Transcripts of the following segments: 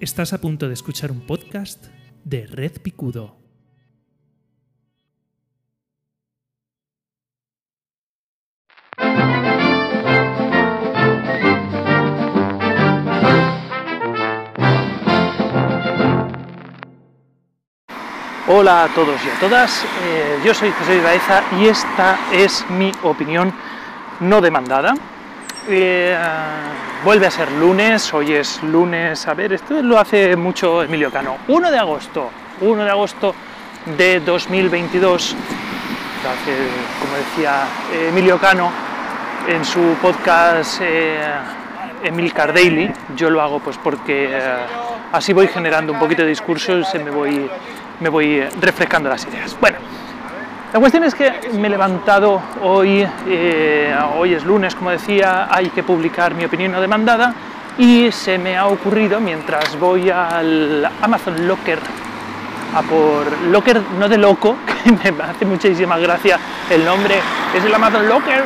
Estás a punto de escuchar un podcast de Red Picudo. Hola a todos y a todas, eh, yo soy José Baeza y esta es mi opinión no demandada. Eh, vuelve a ser lunes, hoy es lunes, a ver, esto lo hace mucho Emilio Cano. 1 de agosto, 1 de agosto de 2022, hace, como decía Emilio Cano en su podcast eh, Emilcar Daily, yo lo hago pues porque eh, así voy generando un poquito de discurso y se me voy, me voy refrescando las ideas. Bueno, la cuestión es que me he levantado hoy, eh, hoy es lunes, como decía, hay que publicar mi opinión no demandada y se me ha ocurrido mientras voy al Amazon Locker a por Locker, no de loco, que me hace muchísima gracia el nombre, es el Amazon Locker,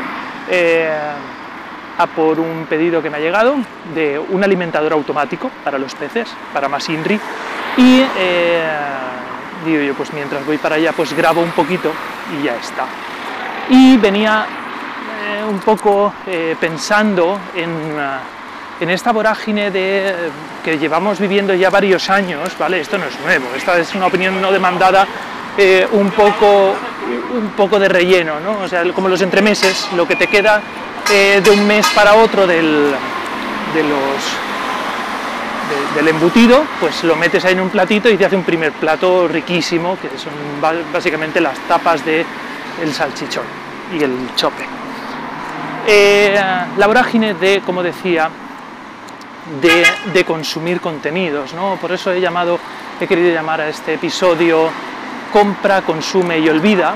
eh, a por un pedido que me ha llegado de un alimentador automático para los peces, para más Inri, y eh, digo yo, pues mientras voy para allá, pues grabo un poquito y ya está. Y venía eh, un poco eh, pensando en, uh, en, esta vorágine de, que llevamos viviendo ya varios años, ¿vale? Esto no es nuevo, esta es una opinión no demandada, eh, un, poco, un poco de relleno, ¿no? O sea, como los entremeses, lo que te queda de un mes para otro del, de los del embutido, pues lo metes ahí en un platito y te hace un primer plato riquísimo, que son básicamente las tapas del el salchichón y el chope. Eh, la vorágine de, como decía, de, de, consumir contenidos, ¿no? Por eso he llamado, he querido llamar a este episodio compra, consume y olvida,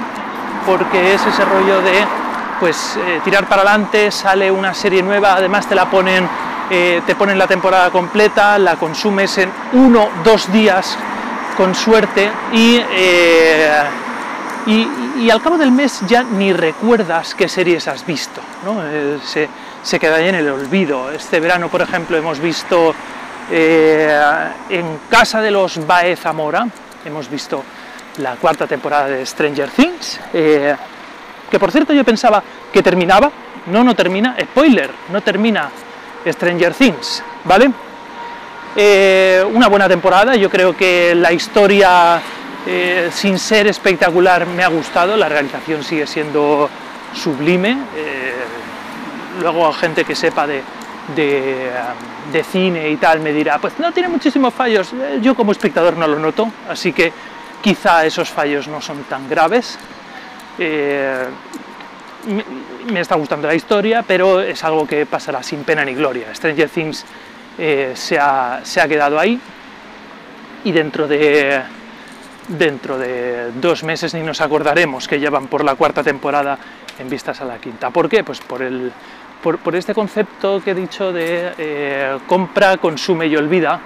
porque es ese rollo de pues eh, tirar para adelante, sale una serie nueva, además te la ponen eh, te ponen la temporada completa, la consumes en uno, dos días con suerte y, eh, y, al cabo del mes ya ni recuerdas qué series has visto, ¿no? eh, se, se, queda ahí en el olvido. Este verano, por ejemplo, hemos visto en Casa de los Baez Zamora, hemos visto la cuarta temporada de Stranger Things, que por cierto yo pensaba que terminaba, no, no termina, spoiler, no termina Stranger Things, ¿vale? Eh, una buena temporada, yo creo que la historia, eh, sin ser espectacular, me ha gustado, la realización sigue siendo sublime, eh, luego gente que sepa de, de, de, cine y tal me dirá, pues no tiene muchísimos fallos, yo como espectador no lo noto, así que quizá esos fallos no son tan graves me está gustando la historia, pero es algo que pasará sin pena ni gloria. Stranger Things eh, se, ha, se, ha, quedado ahí y dentro de, dentro de dos meses ni nos acordaremos que ya van por la cuarta temporada en vistas a la quinta. ¿Por qué? Pues por, el, por, por este concepto que he dicho de eh, compra, consume y olvida,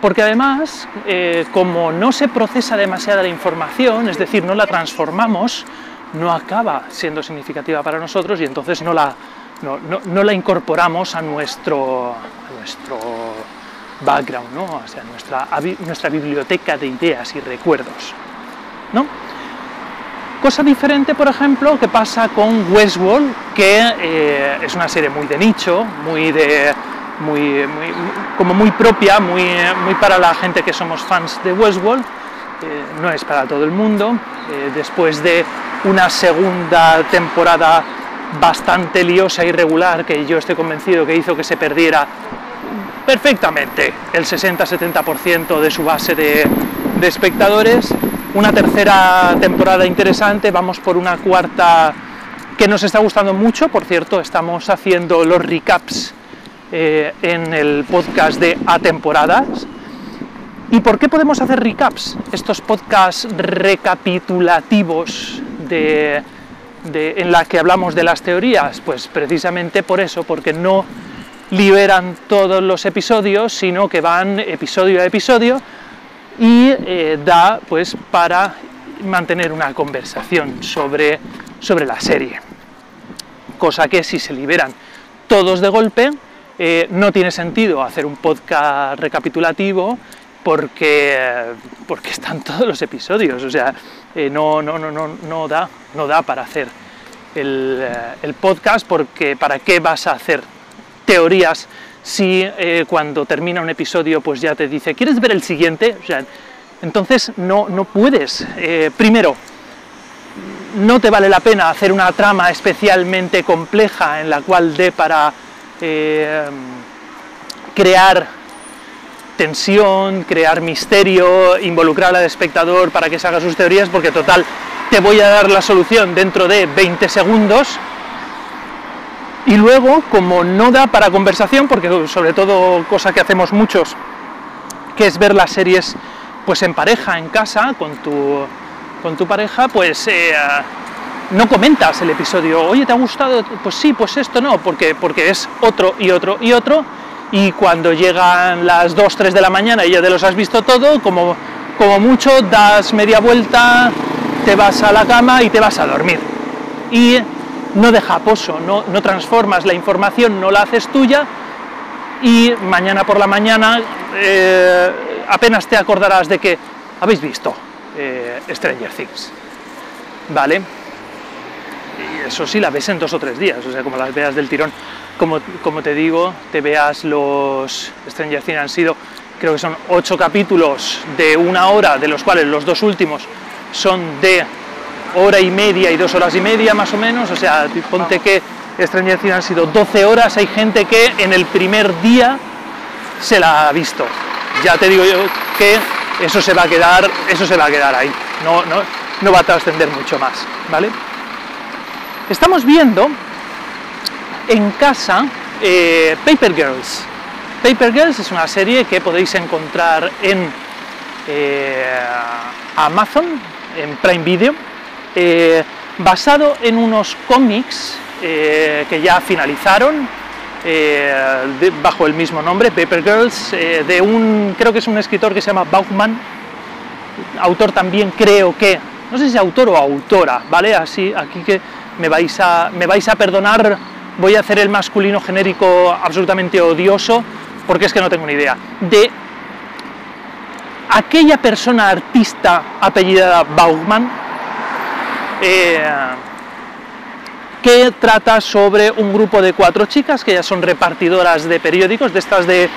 porque además, eh, como no se procesa demasiada la información, es decir, no la transformamos, no acaba siendo significativa para nosotros y entonces no la, no, no, no la incorporamos a nuestro, a nuestro background, ¿no? o sea, nuestra, nuestra biblioteca de ideas y recuerdos. ¿no? Cosa diferente, por ejemplo, que pasa con Westworld, que eh, es una serie muy de nicho, muy de, muy, muy, como muy propia, muy, muy para la gente que somos fans de Westworld, eh, no es para todo el mundo. Eh, después de una segunda temporada bastante liosa y regular, que yo estoy convencido que hizo que se perdiera perfectamente el 60-70% de su base de, de espectadores. Una tercera temporada interesante, vamos por una cuarta que nos está gustando mucho, por cierto, estamos haciendo los recaps eh, en el podcast de A temporadas, ¿Y por qué podemos hacer recaps? Estos podcasts recapitulativos de, en la que hablamos de las teorías, pues precisamente por eso, porque no liberan todos los episodios, sino que van episodio a episodio y eh, da pues para mantener una conversación sobre, sobre la serie. Cosa que si se liberan todos de golpe, eh, no tiene sentido hacer un podcast recapitulativo porque, porque están todos los episodios, o sea, eh, no, no, no, no, no, da, no da para hacer el, eh, el, podcast porque ¿para qué vas a hacer teorías si cuando termina un episodio pues ya te dice, ¿quieres ver el siguiente? O sea, entonces no, no puedes. primero, no te vale la pena hacer una trama especialmente compleja en la cual dé para eh, crear tensión, crear misterio, involucrar al espectador para que se haga sus teorías, porque total, te voy a dar la solución dentro de 20 segundos. Y luego, como no da para conversación, porque sobre todo cosa que hacemos muchos, que es ver las series pues en pareja, en casa, con tu, con tu pareja, pues eh, no comentas el episodio, oye, ¿te ha gustado? Pues sí, pues esto no, porque, porque es otro y otro y otro, y cuando llegan las 2, 3 de la mañana y ya te los has visto todo, como, como mucho das media vuelta, te vas a la cama y te vas a dormir. Y no deja poso, no, no transformas la información, no la haces tuya, y mañana por la mañana eh, apenas te acordarás de que habéis visto eh, Stranger Things. ¿Vale? y eso sí la ves en dos o tres días, o sea, como las veas del tirón. Como, como te digo, te veas los Stranger Things han sido, creo que son ocho capítulos de una hora, de los cuales los dos últimos son de hora y media y dos horas y media más o menos, o sea, ponte que Stranger Things han sido 12 horas, hay gente que en el primer día se la ha visto. Ya te digo yo que eso se va a quedar, eso se va a quedar ahí, no, no, no va a trascender mucho más, ¿vale? Estamos viendo en casa eh, Paper Girls. Paper Girls es una serie que podéis encontrar en eh, Amazon, en Prime Video, eh, basado en unos cómics que ya finalizaron bajo el mismo nombre, Paper Girls, de un, creo que es un escritor que se llama Bauchman, autor también creo que, no sé si autor o autora, ¿vale? Así, aquí que me vais a, me vais a perdonar, voy a hacer el masculino genérico absolutamente odioso, porque es que no tengo ni idea, de aquella persona artista apellidada Baumann, eh, que trata sobre un grupo de cuatro chicas que ya son repartidoras de periódicos, de estas de,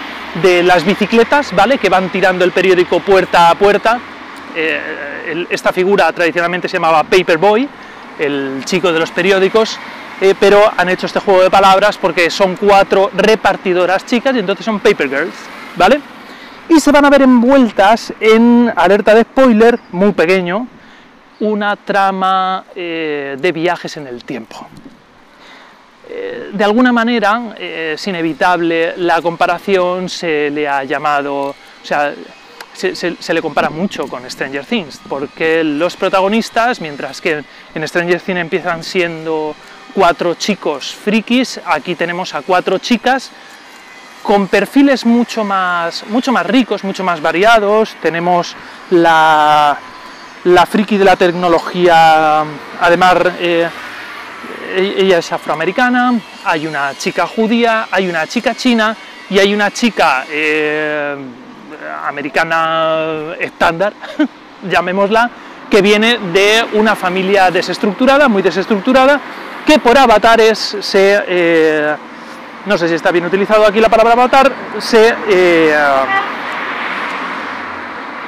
de las bicicletas, ¿vale? Que van tirando el periódico puerta a puerta. Eh, esta figura tradicionalmente se llamaba Paperboy, el chico de los periódicos, eh, pero han hecho este juego de palabras porque son cuatro repartidoras chicas y entonces son Paper Girls, ¿vale? Y se van a ver envueltas en, alerta de spoiler, muy pequeño, una trama eh, de viajes en el tiempo. Eh, de alguna manera, es inevitable la comparación, se le ha llamado, o sea, se, le compara mucho con Stranger Things, porque los protagonistas, mientras que en Stranger Things empiezan siendo cuatro chicos frikis, aquí tenemos a cuatro chicas con perfiles mucho más, mucho más ricos, mucho más variados. Tenemos la, la friki de la tecnología, además eh, ella es afroamericana, hay una chica judía, hay una chica china y hay una chica eh, americana estándar, llamémosla, que viene de una familia desestructurada, muy desestructurada, que por avatares se... Eh, no sé si está bien utilizado aquí la palabra avatar, se, eh,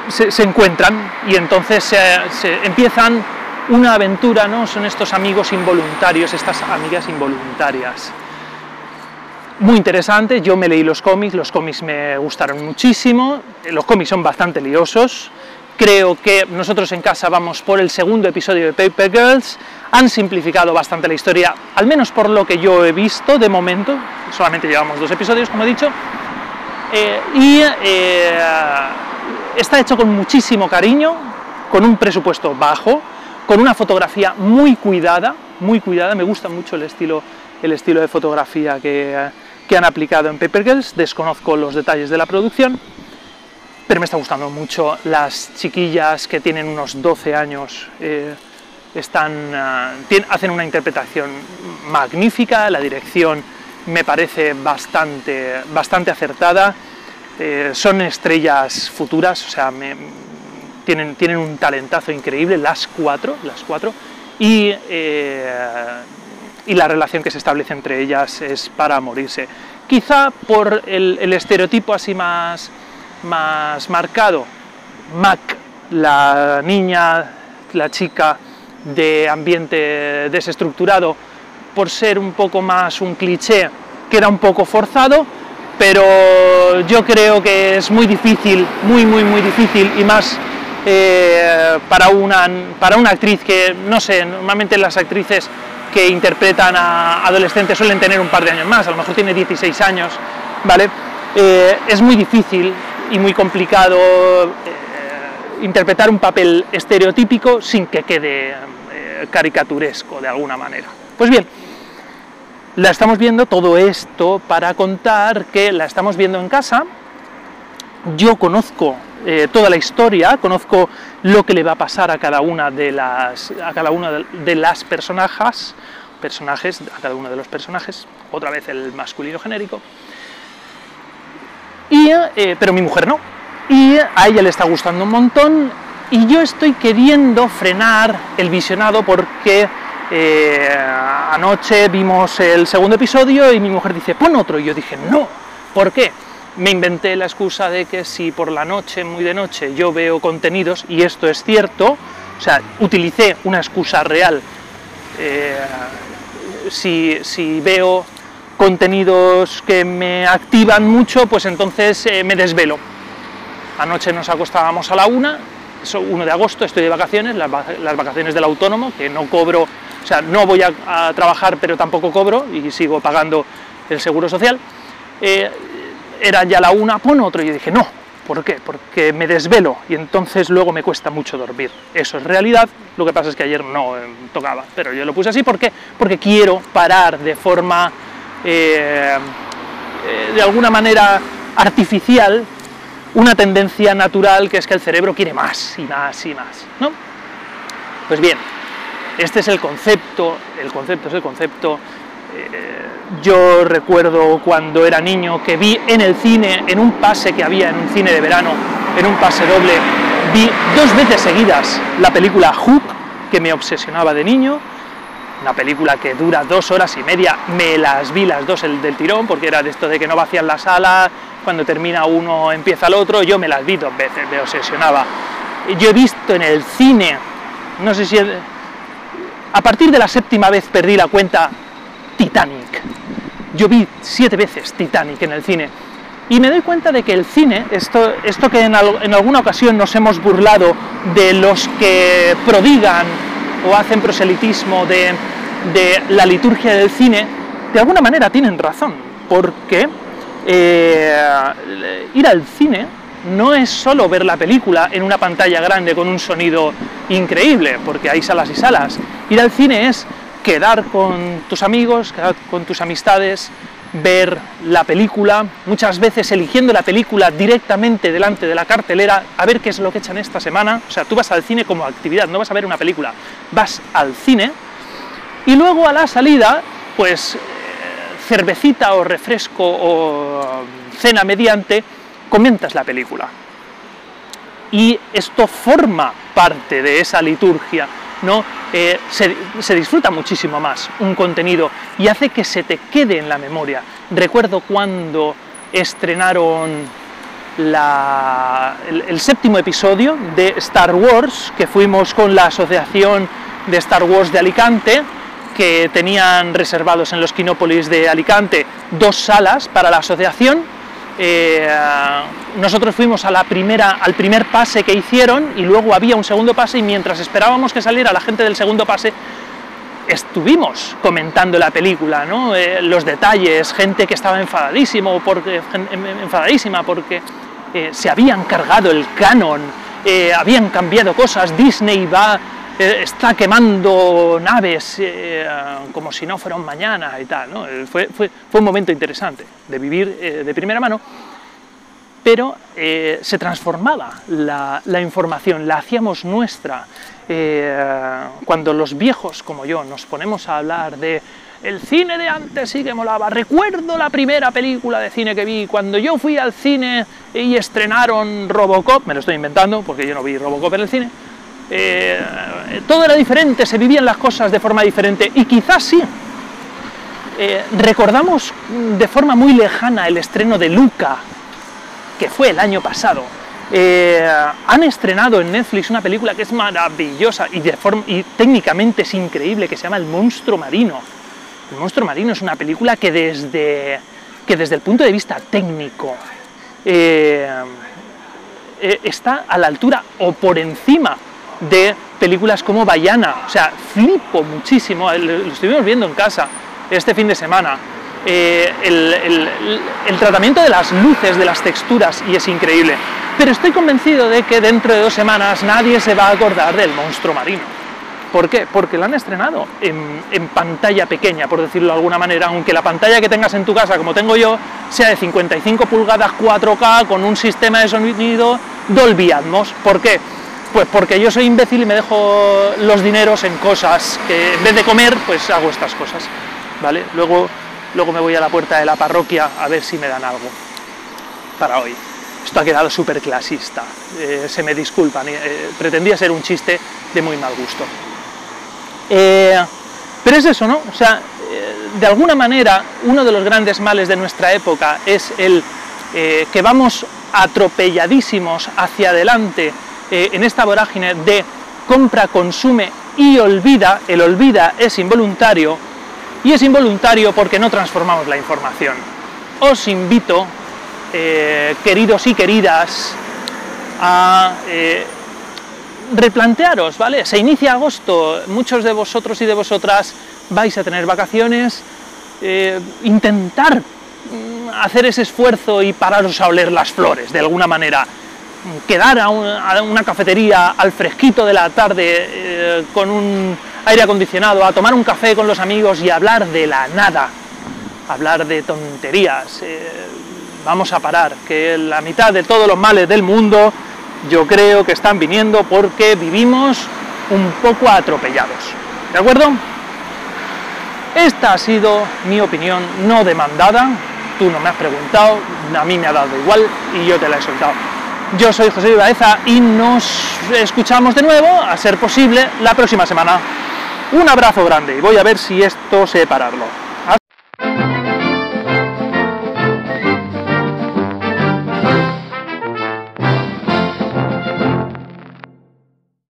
se, encuentran y entonces se, empiezan una aventura, ¿no? Son estos amigos involuntarios, estas amigas involuntarias muy interesante, yo me leí los cómics, los cómics me gustaron muchísimo, los cómics son bastante liosos, creo que nosotros en casa vamos por el segundo episodio de Paper Girls, han simplificado bastante la historia, al menos por lo que yo he visto de momento, solamente llevamos dos episodios, como he dicho, eh, y eh, está hecho con muchísimo cariño, con un presupuesto bajo, con una fotografía muy cuidada, muy cuidada, me gusta mucho el estilo, el estilo de fotografía que que han aplicado en Paper Girls, desconozco los detalles de la producción, pero me está gustando mucho. Las chiquillas que tienen unos 12 años eh, están, ah, hacen una interpretación magnífica, la dirección me parece bastante, bastante acertada. Eh, son estrellas futuras, o sea, tienen, tienen un talentazo increíble, las cuatro, las cuatro, y, eh, y la relación que se establece entre ellas es para morirse. Quizá por el, el estereotipo así más, más marcado, Mac, la niña, la chica de ambiente desestructurado, por ser un poco más un cliché, queda un poco forzado, pero yo creo que es muy difícil, muy, muy, muy difícil, y más eh, para, una, para una actriz que, no sé, normalmente las actrices que interpretan a adolescentes suelen tener un par de años más, a lo mejor tiene 16 años, ¿vale? Eh, es muy difícil y muy complicado eh, interpretar un papel estereotípico sin que quede caricaturesco de alguna manera. Pues bien, la estamos viendo todo esto para contar que la estamos viendo en casa. Yo conozco eh, toda la historia, conozco lo que le va a pasar a cada una de las, a cada una de las personajes, personajes, a cada uno de los personajes, otra vez el masculino genérico. Y, eh, pero mi mujer no. Y a ella le está gustando un montón y yo estoy queriendo frenar el visionado porque eh, anoche vimos el segundo episodio y mi mujer dice, pon otro. Y yo dije, no, ¿por qué? Me inventé la excusa de que si por la noche, muy de noche, yo veo contenidos, y esto es cierto, o sea, utilicé una excusa real. Eh, si, si, veo contenidos que me activan mucho, pues entonces eh, me desvelo. Anoche nos acostábamos a la una, 1 de agosto, estoy de vacaciones, las, vacaciones del autónomo, que no cobro, o sea, no voy a, trabajar, pero tampoco cobro y sigo pagando el seguro social. Eh, era ya la una, pon otro, y yo dije, no, ¿por qué? Porque me desvelo y entonces luego me cuesta mucho dormir. Eso es realidad, lo que pasa es que ayer no eh, tocaba, pero yo lo puse así, ¿por qué? Porque quiero parar de forma, eh, de alguna manera artificial, una tendencia natural que es que el cerebro quiere más y más y más, ¿no? Pues bien, este es el concepto, el concepto es el concepto. Eh, yo recuerdo cuando era niño que vi en el cine, en un pase que había en un cine de verano, en un pase doble, vi dos veces seguidas la película Hook, que me obsesionaba de niño, una película que dura dos horas y media, me las vi las dos el del tirón, porque era de esto de que no vacían la sala, cuando termina uno empieza el otro, yo me las vi dos veces, me obsesionaba. Yo he visto en el cine, no sé si... A partir de la séptima vez perdí la cuenta Titanic. Yo vi siete veces Titanic en el cine. Y me doy cuenta de que el cine, esto, esto que en alguna ocasión nos hemos burlado de los que prodigan o hacen proselitismo de, de la liturgia del cine, de alguna manera tienen razón, porque eh, ir al cine no es solo ver la película en una pantalla grande con un sonido increíble, porque hay salas y salas. Ir al cine es quedar con tus amigos, quedar con tus amistades, ver la película, muchas veces eligiendo la película directamente delante de la cartelera, a ver qué es lo que echan esta semana. O sea, tú vas al cine como actividad, no vas a ver una película, vas al cine y luego a la salida, pues cervecita o refresco o cena mediante, comentas la película. Y esto forma parte de esa liturgia, ¿no? Eh, se, disfruta muchísimo más un contenido y hace que se te quede en la memoria. Recuerdo cuando estrenaron el, el, séptimo episodio de Star Wars, que fuimos con la Asociación de Star Wars de Alicante, que tenían reservados en los Quinópolis de Alicante dos salas para la asociación. Eh, nosotros fuimos a la primera, al primer pase que hicieron y luego había un segundo pase y mientras esperábamos que saliera la gente del segundo pase, estuvimos comentando la película, ¿no? Eh, los detalles, gente que estaba enfadadísimo porque, enfadadísima porque eh, se habían cargado el canon, habían cambiado cosas, Disney va eh, está quemando naves eh, como si no fuera un mañana y tal. Eh, fue, un momento interesante de vivir de primera mano, pero se transformaba la, la, información, la hacíamos nuestra. cuando los viejos como yo nos ponemos a hablar de el cine de antes sí que molaba. Recuerdo la primera película de cine que vi cuando yo fui al cine y estrenaron Robocop, me lo estoy inventando porque yo no vi Robocop en el cine. Eh, todo era diferente, se vivían las cosas de forma diferente y quizás sí. Eh, recordamos de forma muy lejana el estreno de Luca, que fue el año pasado. Eh, han estrenado en Netflix una película que es maravillosa y, de forma, y técnicamente es increíble, que se llama El monstruo marino el monstruo marino es una película que desde, que desde el punto de vista técnico está a la altura o por encima de películas como Bayana. O sea, flipo muchísimo, lo estuvimos viendo en casa este fin de semana. Eh, el, tratamiento de las luces, de las texturas, y es increíble. Pero estoy convencido de que dentro de dos semanas nadie se va a acordar del monstruo marino. ¿Por qué? Porque la han estrenado en, pantalla pequeña, por decirlo de alguna manera, aunque la pantalla que tengas en tu casa, como tengo yo, sea de 55 pulgadas 4K con un sistema de sonido Dolby Atmos. ¿Por qué? Pues porque yo soy imbécil y me dejo los dineros en cosas que en vez de comer, pues hago estas cosas. ¿Vale? Luego, luego me voy a la puerta de la parroquia a ver si me dan algo para hoy. Esto ha quedado súper clasista, eh, se me disculpan, eh, pretendía ser un chiste de muy mal gusto. Eh, pero es eso, ¿no? O sea, de alguna manera, uno de los grandes males de nuestra época es el que vamos atropelladísimos hacia adelante en esta vorágine de compra, consume y olvida. El olvida es involuntario y es involuntario porque no transformamos la información. Os invito, queridos y queridas, a replantearos, ¿vale? Se inicia agosto, muchos de vosotros y de vosotras vais a tener vacaciones, eh, intentar mm, hacer ese esfuerzo y pararos a oler las flores, de alguna manera. Quedar a una, cafetería al fresquito de la tarde eh, con un aire acondicionado, a tomar un café con los amigos y hablar de la nada, hablar de tonterías. Eh, vamos a parar, que la mitad de todos los males del mundo yo creo que están viniendo porque vivimos un poco atropellados. ¿De acuerdo? Esta ha sido mi opinión no demandada, tú no me has preguntado, a mí me ha dado igual y yo te la he soltado. Yo soy José Ibaeza y nos escuchamos de nuevo, a ser posible, la próxima semana. Un abrazo grande y voy a ver si esto sé pararlo.